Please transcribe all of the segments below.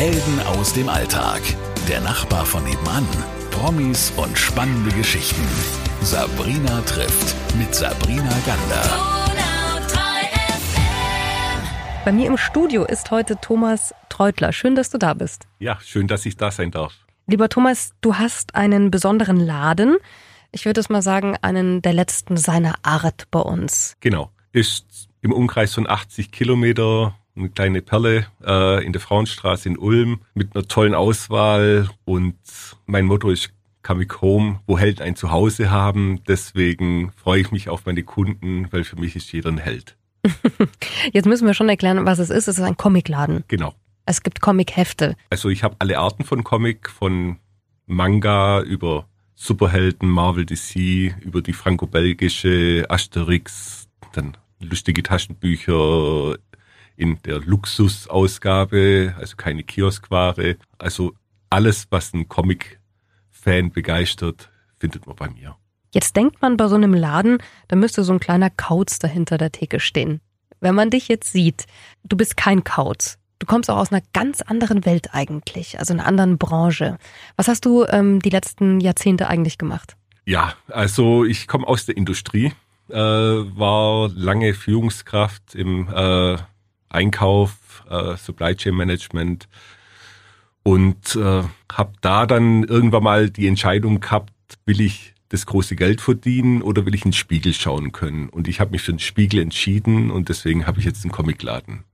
Helden aus dem Alltag. Der Nachbar von nebenan. Promis und spannende Geschichten. Sabrina trifft mit Sabrina Gander. Bei mir im Studio ist heute Thomas Treutler. Schön, dass du da bist. Ja, schön, dass ich da sein darf. Lieber Thomas, du hast einen besonderen Laden. Ich würde es mal sagen, einen der letzten seiner Art bei uns. Genau. Ist im Umkreis von 80 Kilometer eine kleine Perle äh, in der Frauenstraße in Ulm mit einer tollen Auswahl und mein Motto ist Coming Home, wo Helden ein Zuhause haben. Deswegen freue ich mich auf meine Kunden, weil für mich ist jeder ein Held. Jetzt müssen wir schon erklären, was es ist. Es ist ein Comicladen. Genau. Es gibt Comichefte. Also ich habe alle Arten von Comic, von Manga über Superhelden, Marvel DC, über die franco-belgische Asterix, dann lustige Taschenbücher, in der Luxusausgabe, also keine Kioskware. Also alles, was ein Comic-Fan begeistert, findet man bei mir. Jetzt denkt man bei so einem Laden, da müsste so ein kleiner Kauz dahinter der Theke stehen. Wenn man dich jetzt sieht, du bist kein Kauz. Du kommst auch aus einer ganz anderen Welt eigentlich, also einer anderen Branche. Was hast du ähm, die letzten Jahrzehnte eigentlich gemacht? Ja, also ich komme aus der Industrie, äh, war lange Führungskraft im äh, Einkauf, äh, Supply Chain Management und äh, habe da dann irgendwann mal die Entscheidung gehabt, will ich das große Geld verdienen oder will ich in den Spiegel schauen können? Und ich habe mich für den Spiegel entschieden und deswegen habe ich jetzt einen Comicladen.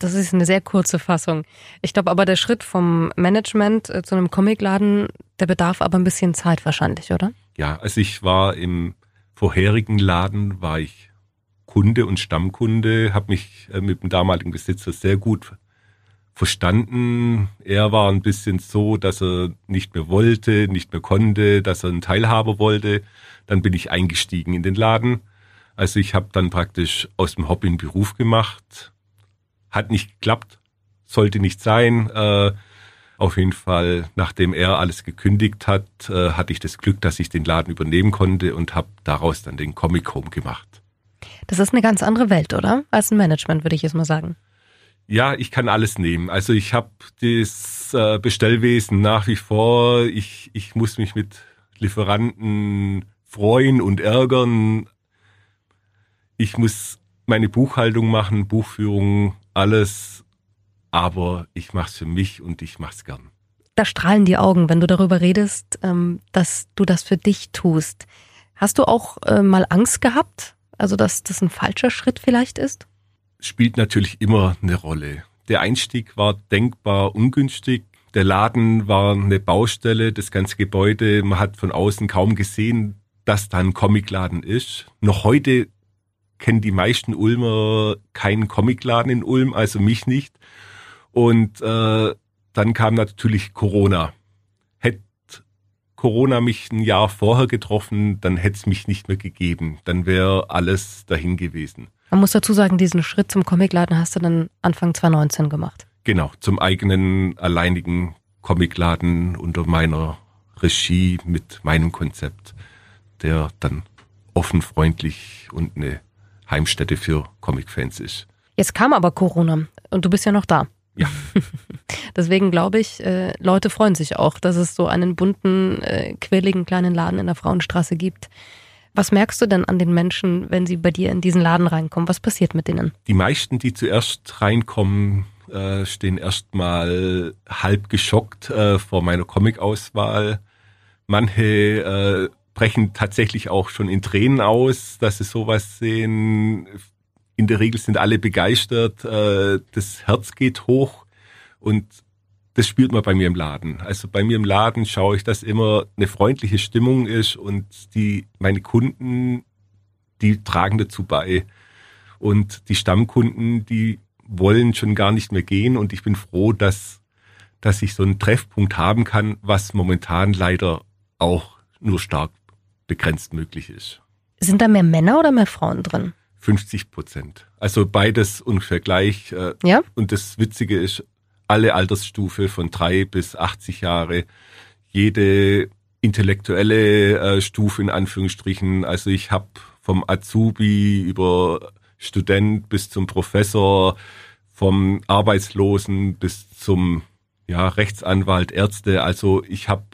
Das ist eine sehr kurze Fassung. Ich glaube aber, der Schritt vom Management äh, zu einem Comicladen, der bedarf aber ein bisschen Zeit wahrscheinlich, oder? Ja, also ich war im vorherigen Laden, war ich Kunde und Stammkunde, habe mich äh, mit dem damaligen Besitzer sehr gut verstanden. Er war ein bisschen so, dass er nicht mehr wollte, nicht mehr konnte, dass er einen Teilhaber wollte. Dann bin ich eingestiegen in den Laden. Also ich habe dann praktisch aus dem Hobby einen Beruf gemacht. Hat nicht geklappt, sollte nicht sein. Äh, auf jeden Fall, nachdem er alles gekündigt hat, äh, hatte ich das Glück, dass ich den Laden übernehmen konnte und habe daraus dann den Comic Home gemacht. Das ist eine ganz andere Welt, oder? Als ein Management, würde ich jetzt mal sagen. Ja, ich kann alles nehmen. Also ich habe das äh, Bestellwesen nach wie vor. Ich, ich muss mich mit Lieferanten freuen und ärgern. Ich muss meine Buchhaltung machen, Buchführung, alles. Aber ich mache es für mich und ich mache es gern. Da strahlen die Augen, wenn du darüber redest, ähm, dass du das für dich tust. Hast du auch äh, mal Angst gehabt, also, dass das ein falscher Schritt vielleicht ist? Spielt natürlich immer eine Rolle. Der Einstieg war denkbar ungünstig. Der Laden war eine Baustelle, das ganze Gebäude. Man hat von außen kaum gesehen, dass da ein Comicladen ist. Noch heute kennen die meisten Ulmer keinen Comicladen in Ulm, also mich nicht. Und äh, dann kam natürlich Corona. Corona mich ein Jahr vorher getroffen, dann hätte es mich nicht mehr gegeben. Dann wäre alles dahin gewesen. Man muss dazu sagen, diesen Schritt zum Comicladen hast du dann Anfang 2019 gemacht. Genau, zum eigenen alleinigen Comicladen unter meiner Regie mit meinem Konzept, der dann offen, freundlich und eine Heimstätte für Comicfans ist. Jetzt kam aber Corona und du bist ja noch da. Ja. Deswegen glaube ich, äh, Leute freuen sich auch, dass es so einen bunten, äh, quirligen kleinen Laden in der Frauenstraße gibt. Was merkst du denn an den Menschen, wenn sie bei dir in diesen Laden reinkommen? Was passiert mit denen? Die meisten, die zuerst reinkommen, äh, stehen erstmal halb geschockt äh, vor meiner Comic-Auswahl. Manche äh, brechen tatsächlich auch schon in Tränen aus, dass sie sowas sehen in der Regel sind alle begeistert, äh, das Herz geht hoch und das spürt man bei mir im Laden. Also bei mir im Laden schaue ich, dass immer eine freundliche Stimmung ist und die meine Kunden, die tragen dazu bei. Und die Stammkunden, die wollen schon gar nicht mehr gehen und ich bin froh, dass dass ich so einen Treffpunkt haben kann, was momentan leider auch nur stark begrenzt möglich ist. Sind da mehr Männer oder mehr Frauen drin? 50 Prozent. Also beides ungefähr gleich. Äh, ja. Und das Witzige ist, alle Altersstufe von drei bis 80 Jahre, jede intellektuelle äh, Stufe in Anführungsstrichen. Also ich habe vom Azubi über Student bis zum Professor, vom Arbeitslosen bis zum Ja, Rechtsanwalt, Ärzte, also ich habe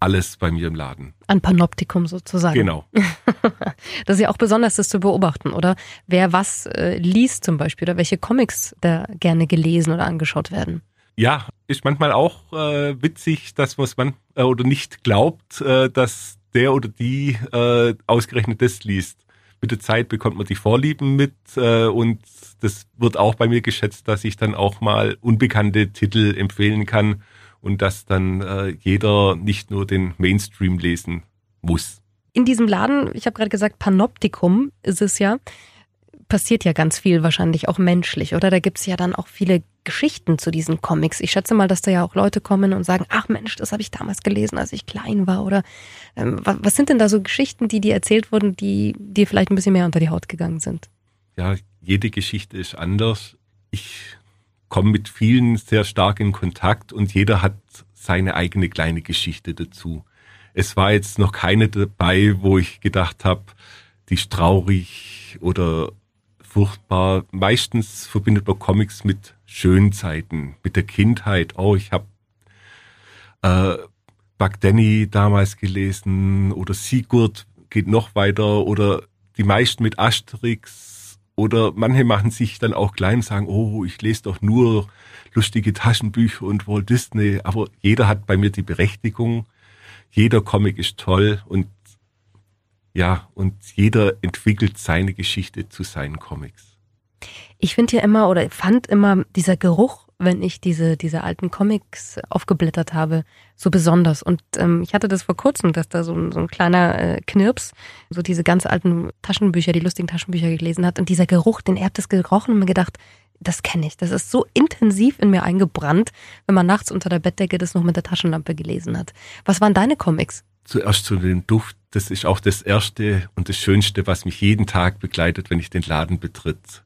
alles bei mir im Laden. Ein Panoptikum sozusagen. Genau. das ist ja auch besonders, das zu beobachten, oder? Wer was äh, liest zum Beispiel oder welche Comics da gerne gelesen oder angeschaut werden. Ja, ist manchmal auch äh, witzig, dass man äh, oder nicht glaubt, äh, dass der oder die äh, ausgerechnet das liest. Mit der Zeit bekommt man die Vorlieben mit äh, und das wird auch bei mir geschätzt, dass ich dann auch mal unbekannte Titel empfehlen kann und dass dann äh, jeder nicht nur den Mainstream lesen muss. In diesem Laden, ich habe gerade gesagt, Panoptikum ist es ja, passiert ja ganz viel wahrscheinlich auch menschlich, oder? Da gibt es ja dann auch viele Geschichten zu diesen Comics. Ich schätze mal, dass da ja auch Leute kommen und sagen, ach Mensch, das habe ich damals gelesen, als ich klein war. Oder ähm, was, was sind denn da so Geschichten, die dir erzählt wurden, die dir vielleicht ein bisschen mehr unter die Haut gegangen sind? Ja, jede Geschichte ist anders. Ich komme mit vielen sehr stark in Kontakt und jeder hat seine eigene kleine Geschichte dazu. Es war jetzt noch keine dabei, wo ich gedacht habe, die ist traurig oder furchtbar. Meistens verbindet man Comics mit schönen Zeiten, mit der Kindheit. Oh, ich habe äh, Buck Danny damals gelesen oder Sigurd geht noch weiter oder die meisten mit Asterix oder manche machen sich dann auch klein und sagen, oh, ich lese doch nur lustige Taschenbücher und Walt Disney. Aber jeder hat bei mir die Berechtigung. Jeder Comic ist toll und ja, und jeder entwickelt seine Geschichte zu seinen Comics. Ich finde ja immer oder fand immer dieser Geruch, wenn ich diese, diese alten Comics aufgeblättert habe, so besonders. Und ähm, ich hatte das vor kurzem, dass da so ein, so ein kleiner äh, Knirps so diese ganz alten Taschenbücher, die lustigen Taschenbücher gelesen hat. Und dieser Geruch, den er hat das gerochen und mir gedacht, das kenne ich. Das ist so intensiv in mir eingebrannt, wenn man nachts unter der Bettdecke das noch mit der Taschenlampe gelesen hat. Was waren deine Comics? Zuerst zu dem Duft. Das ist auch das Erste und das Schönste, was mich jeden Tag begleitet, wenn ich den Laden betritt.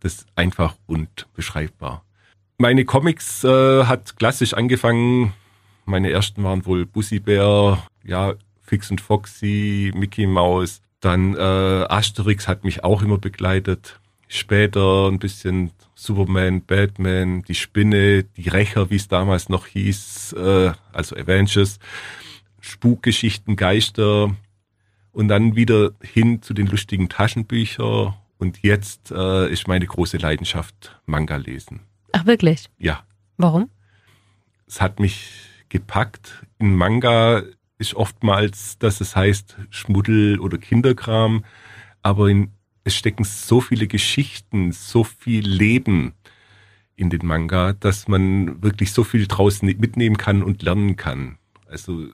Das ist einfach und beschreibbar. Meine Comics äh, hat klassisch angefangen. Meine ersten waren wohl Bussi Bär, ja, Fix und Foxy, Mickey Mouse. Dann äh, Asterix hat mich auch immer begleitet. Später ein bisschen Superman, Batman, die Spinne, die Rächer, wie es damals noch hieß, äh, also Avengers, Spukgeschichten, Geister und dann wieder hin zu den lustigen Taschenbüchern und jetzt äh, ist meine große Leidenschaft Manga lesen. Ach wirklich? Ja. Warum? Es hat mich gepackt. In Manga ist oftmals, dass es heißt Schmuddel oder Kinderkram, aber in, es stecken so viele Geschichten, so viel Leben in den Manga, dass man wirklich so viel draußen mitnehmen kann und lernen kann. Also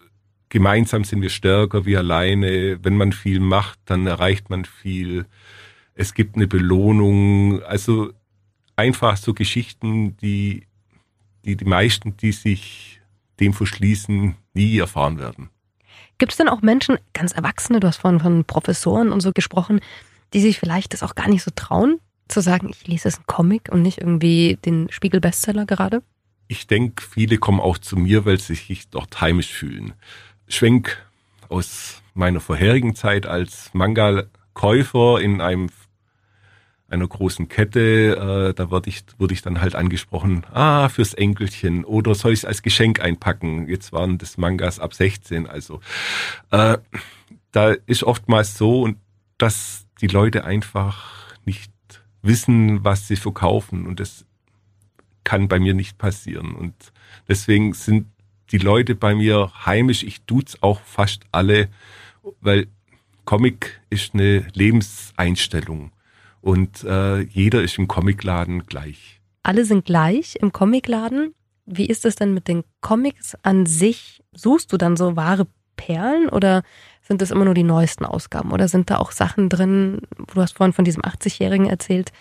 gemeinsam sind wir stärker wie alleine. Wenn man viel macht, dann erreicht man viel es gibt eine Belohnung. Also einfach so Geschichten, die die, die meisten, die sich dem verschließen, nie erfahren werden. Gibt es denn auch Menschen, ganz Erwachsene, du hast vorhin von Professoren und so gesprochen, die sich vielleicht das auch gar nicht so trauen, zu sagen, ich lese jetzt einen Comic und nicht irgendwie den Spiegel-Bestseller gerade? Ich denke, viele kommen auch zu mir, weil sie sich dort heimisch fühlen. Schwenk aus meiner vorherigen Zeit als Manga-Käufer in einem einer großen Kette, äh, da wurde ich, wurde ich dann halt angesprochen, ah, fürs Enkelchen oder soll ich es als Geschenk einpacken? Jetzt waren das Mangas ab 16, also äh, da ist oftmals so, dass die Leute einfach nicht wissen, was sie verkaufen und das kann bei mir nicht passieren. Und deswegen sind die Leute bei mir heimisch, ich tut's auch fast alle, weil Comic ist eine Lebenseinstellung und äh, jeder ist im Comicladen gleich. Alle sind gleich im Comicladen. Wie ist es denn mit den Comics an sich? Suchst du dann so wahre Perlen oder sind das immer nur die neuesten Ausgaben? Oder sind da auch Sachen drin, du hast vorhin von diesem 80-Jährigen erzählt,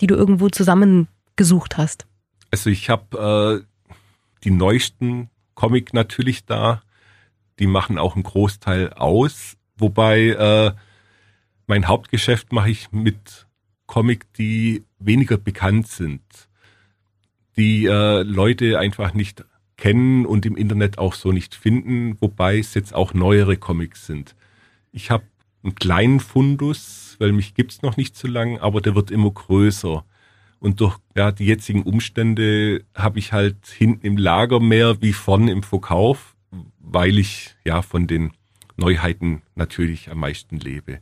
die du irgendwo zusammengesucht hast? Also ich habe äh, die neuesten Comic natürlich da. Die machen auch einen Großteil aus. Wobei äh, mein Hauptgeschäft mache ich mit Comic, die weniger bekannt sind, die äh, Leute einfach nicht kennen und im Internet auch so nicht finden, wobei es jetzt auch neuere Comics sind. Ich habe einen kleinen Fundus, weil mich gibt's noch nicht so lang, aber der wird immer größer. Und durch ja, die jetzigen Umstände habe ich halt hinten im Lager mehr wie vorne im Verkauf, weil ich ja von den Neuheiten natürlich am meisten lebe.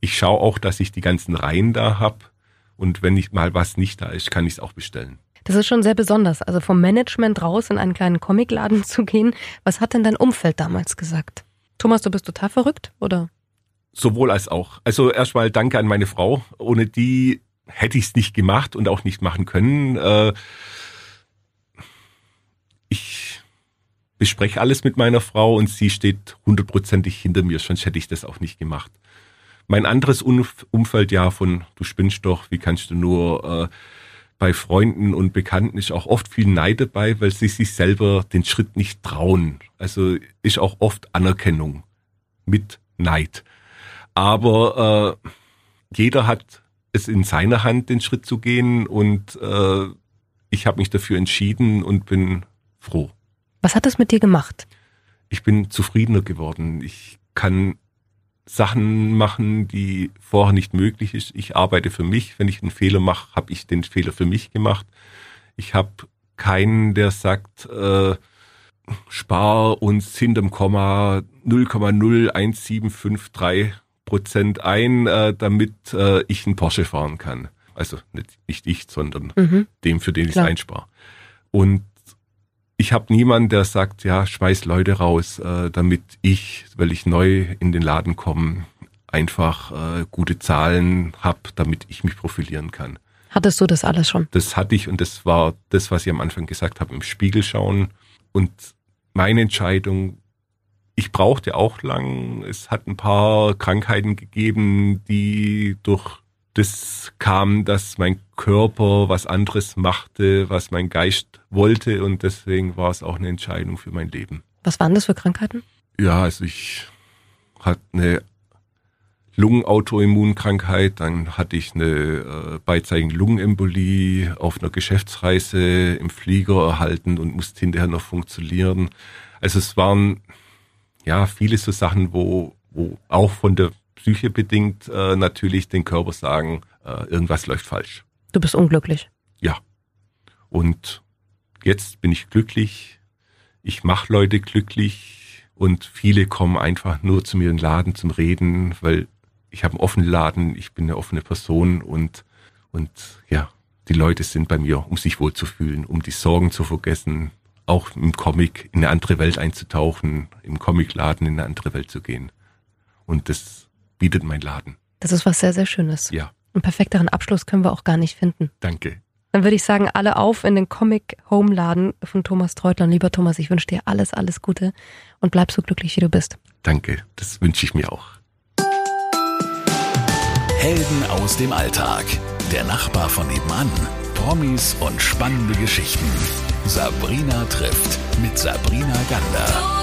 Ich schaue auch, dass ich die ganzen Reihen da hab und wenn nicht mal was nicht da ist, kann ich es auch bestellen. Das ist schon sehr besonders, also vom Management raus in einen kleinen Comicladen zu gehen. Was hat denn dein Umfeld damals gesagt? Thomas, du bist total verrückt, oder? Sowohl als auch. Also erstmal danke an meine Frau. Ohne die hätte ich es nicht gemacht und auch nicht machen können. Äh, ich bespreche alles mit meiner Frau und sie steht hundertprozentig hinter mir, sonst hätte ich das auch nicht gemacht. Mein anderes Umfeld, ja, von du spinnst doch, wie kannst du nur, äh, bei Freunden und Bekannten ist auch oft viel Neid dabei, weil sie sich selber den Schritt nicht trauen. Also ist auch oft Anerkennung mit Neid. Aber äh, jeder hat es in seiner Hand, den Schritt zu gehen und äh, ich habe mich dafür entschieden und bin froh. Was hat das mit dir gemacht? Ich bin zufriedener geworden. Ich kann Sachen machen, die vorher nicht möglich ist. Ich arbeite für mich. Wenn ich einen Fehler mache, habe ich den Fehler für mich gemacht. Ich habe keinen, der sagt, äh, spar uns hinterm Komma 0,01753 Prozent ein, äh, damit äh, ich einen Porsche fahren kann. Also nicht, nicht ich, sondern mhm. dem, für den ich es einspare. Und ich habe niemanden, der sagt, ja, schmeiß Leute raus, äh, damit ich, weil ich neu in den Laden komme, einfach äh, gute Zahlen habe, damit ich mich profilieren kann. Hattest du das alles schon? Das hatte ich und das war das, was ich am Anfang gesagt habe, im Spiegel schauen. Und meine Entscheidung, ich brauchte auch lang, es hat ein paar Krankheiten gegeben, die durch das kam, dass mein Körper was anderes machte, was mein Geist wollte und deswegen war es auch eine Entscheidung für mein Leben. Was waren das für Krankheiten? Ja, also ich hatte eine Lungenautoimmunkrankheit, dann hatte ich eine äh, beidseitigen Lungenembolie auf einer Geschäftsreise im Flieger erhalten und musste hinterher noch funktionieren. Also es waren ja viele so Sachen, wo, wo auch von der Psyche bedingt äh, natürlich den Körper sagen, äh, irgendwas läuft falsch. Du bist unglücklich. Ja. Und jetzt bin ich glücklich. Ich mache Leute glücklich und viele kommen einfach nur zu mir in den Laden zum Reden, weil ich habe einen offenen Laden, ich bin eine offene Person und, und ja, die Leute sind bei mir, um sich wohlzufühlen, um die Sorgen zu vergessen, auch im Comic in eine andere Welt einzutauchen, im Comicladen in eine andere Welt zu gehen. Und das bietet mein Laden. Das ist was sehr, sehr Schönes. Ja. Einen perfekteren Abschluss können wir auch gar nicht finden. Danke. Dann würde ich sagen, alle auf in den Comic Home Laden von Thomas Treutler. Lieber Thomas, ich wünsche dir alles, alles Gute und bleib so glücklich, wie du bist. Danke, das wünsche ich mir auch. Helden aus dem Alltag. Der Nachbar von nebenan. Promis und spannende Geschichten. Sabrina trifft mit Sabrina Gander.